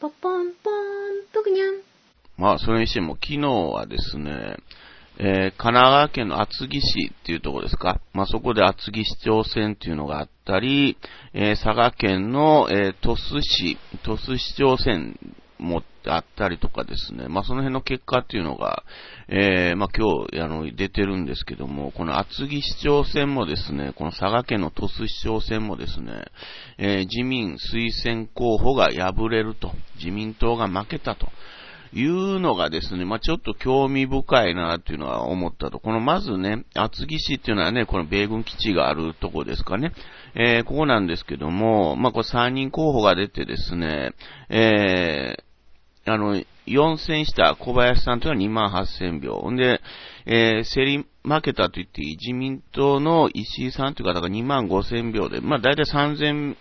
ポポンポン、ぷくにゃん。まあ、それにしても、昨日はですね、えー、神奈川県の厚木市っていうところですか？まあ、そこで厚木市長選っていうのがあったり、えー、佐賀県の、えー、鳥栖市、鳥栖市長選もあったりとかですね、まあ、その辺の結果っていうのが、えー、まあ、今日、あの、出てるんですけども、この厚木市長選もですね、この佐賀県の鳥栖市長選もですね、えー、自民推薦候補が敗れると、自民党が負けたと。いうのがですね、まあ、ちょっと興味深いなっていうのは思ったと。このまずね、厚木市っていうのはね、この米軍基地があるとこですかね。えー、ここなんですけども、まあ、これ3人候補が出てですね、えー、あの、4戦した小林さんというのは2万8000票。んで、えー、競り負けたと言っていい自民党の石井さんという方が2万5000票で、まあ大体3000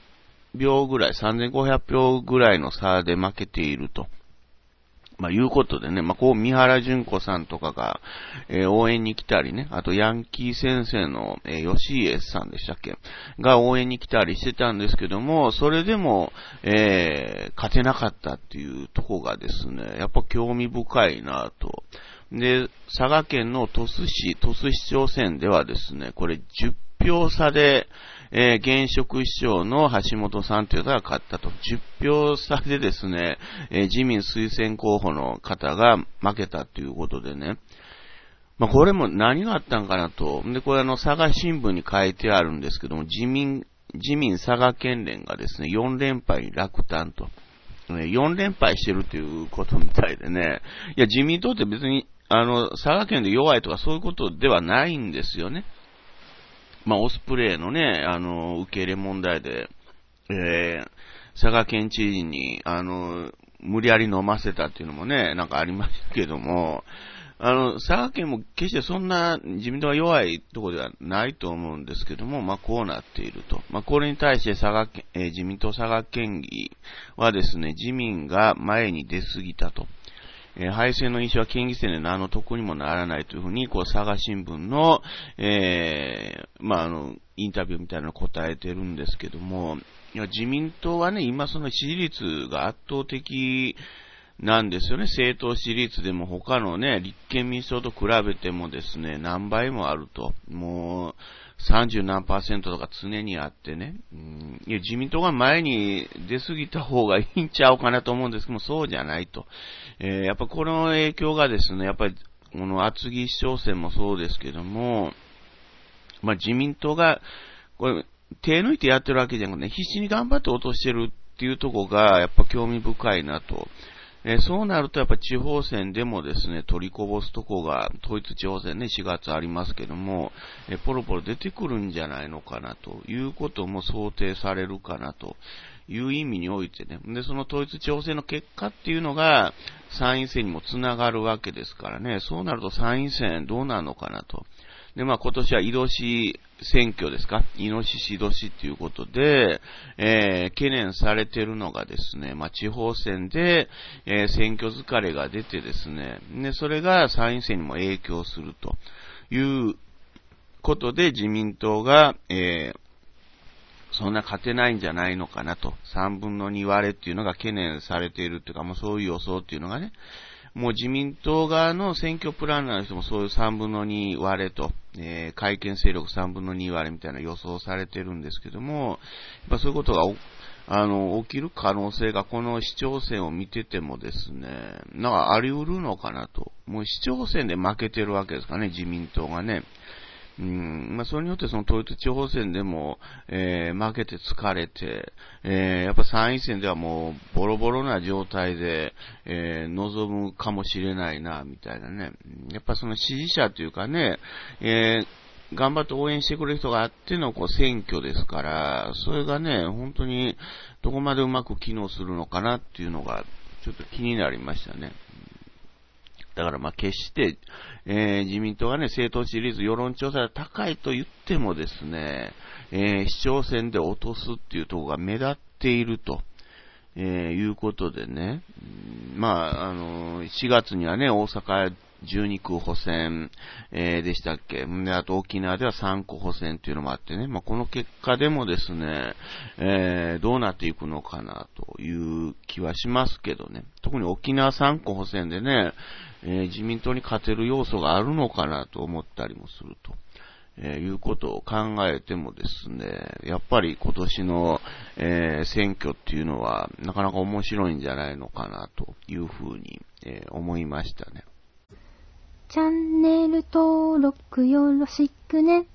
票ぐらい、3500票ぐらいの差で負けていると。まあ、いうことでね、まあ、こう、三原淳子さんとかが、えー、応援に来たりね、あと、ヤンキー先生の、えー、吉家さんでしたっけ？が応援に来たりしてたんですけども、それでも、えー、勝てなかったっていうとこがですね、やっぱ興味深いなと。で、佐賀県の鳥栖市、鳥栖市長選ではですね、これ10票差で、えー、現職市長の橋本さんという方が勝ったと。10票差でですね、えー、自民推薦候補の方が負けたということでね。まあ、これも何があったんかなと。で、これあの、佐賀新聞に書いてあるんですけども、自民、自民佐賀県連がですね、4連敗に落胆と。4連敗してるということみたいでね。いや、自民党って別に、あの、佐賀県で弱いとかそういうことではないんですよね。まあ、オスプレイのね、あの、受け入れ問題で、えー、佐賀県知事に、あの、無理やり飲ませたっていうのもね、なんかありましたけども、あの、佐賀県も決してそんな自民党が弱いところではないと思うんですけども、まあ、こうなっていると。まあ、これに対して佐賀県、えー、自民党佐賀県議はですね、自民が前に出すぎたと。えー、敗戦の印象は県議選で何の得にもならないというふうに、こう、佐賀新聞の、えー、まあ、あの、インタビューみたいなのを答えてるんですけども、いや、自民党はね、今その支持率が圧倒的なんですよね。政党支持率でも他のね、立憲民主党と比べてもですね、何倍もあると。もう、30何パーセントとか常にあってね、いや自民党が前に出過ぎた方がいいんちゃうかなと思うんですけども、そうじゃないと。えー、やっぱこの影響がですね、やっぱり、この厚木市長選もそうですけども、まあ自民党が、これ、手抜いてやってるわけじゃなくて、ね、必死に頑張って落としてるっていうとこが、やっぱ興味深いなと。えー、そうなるとやっぱ地方選でもですね、取りこぼすとこが、統一地方選ね、4月ありますけども、えー、ポロポロ出てくるんじゃないのかなということも想定されるかなという意味においてね、で、その統一地方選の結果っていうのが参院選にもつながるわけですからね、そうなると参院選どうなるのかなと。で、まあ今年はイドシ選挙ですか？イノシシ年っていうことで、えー、懸念されてるのがですね、まあ地方選で、えー、選挙疲れが出てですね、で、それが参院選にも影響するということで自民党が、えー、そんな勝てないんじゃないのかなと、3分の2割れっていうのが懸念されているっていうか、もうそういう予想っていうのがね、もう自民党側の選挙プランナーの人もそういう3分の2割れと、えー、改憲勢力3分の2割れみたいな予想されてるんですけども、やっぱそういうことがあの、起きる可能性がこの市長選を見ててもですね、なんかあり得るのかなと。もう市長選で負けてるわけですかね、自民党がね。うん、まあ、それによってその統一地方選でも、えー、負けて疲れて、えー、やっぱ参院選ではもうボロボロな状態で、えー、望むかもしれないな、みたいなね。やっぱその支持者というかね、えー、頑張って応援してくれる人があってのこう選挙ですから、それがね、本当にどこまでうまく機能するのかなっていうのが、ちょっと気になりましたね。だからまあ決して、えー、自民党がね、政党支持率世論調査が高いと言ってもですね、えー、市長選で落とすっていうところが目立っていると。えー、いうことでね、まあ、あの、4月にはね、大阪12区補選、えー、でしたっけで、あと沖縄では3区補選っていうのもあってね、まあ、この結果でもですね、えー、どうなっていくのかなという気はしますけどね。特に沖縄3区補選でね、えー、自民党に勝てる要素があるのかなと思ったりもすると。えー、いうことを考えてもですね、やっぱり今年の、えー、選挙っていうのはなかなか面白いんじゃないのかなというふうに、えー、思いましたね。チャンネル登録よろしくね。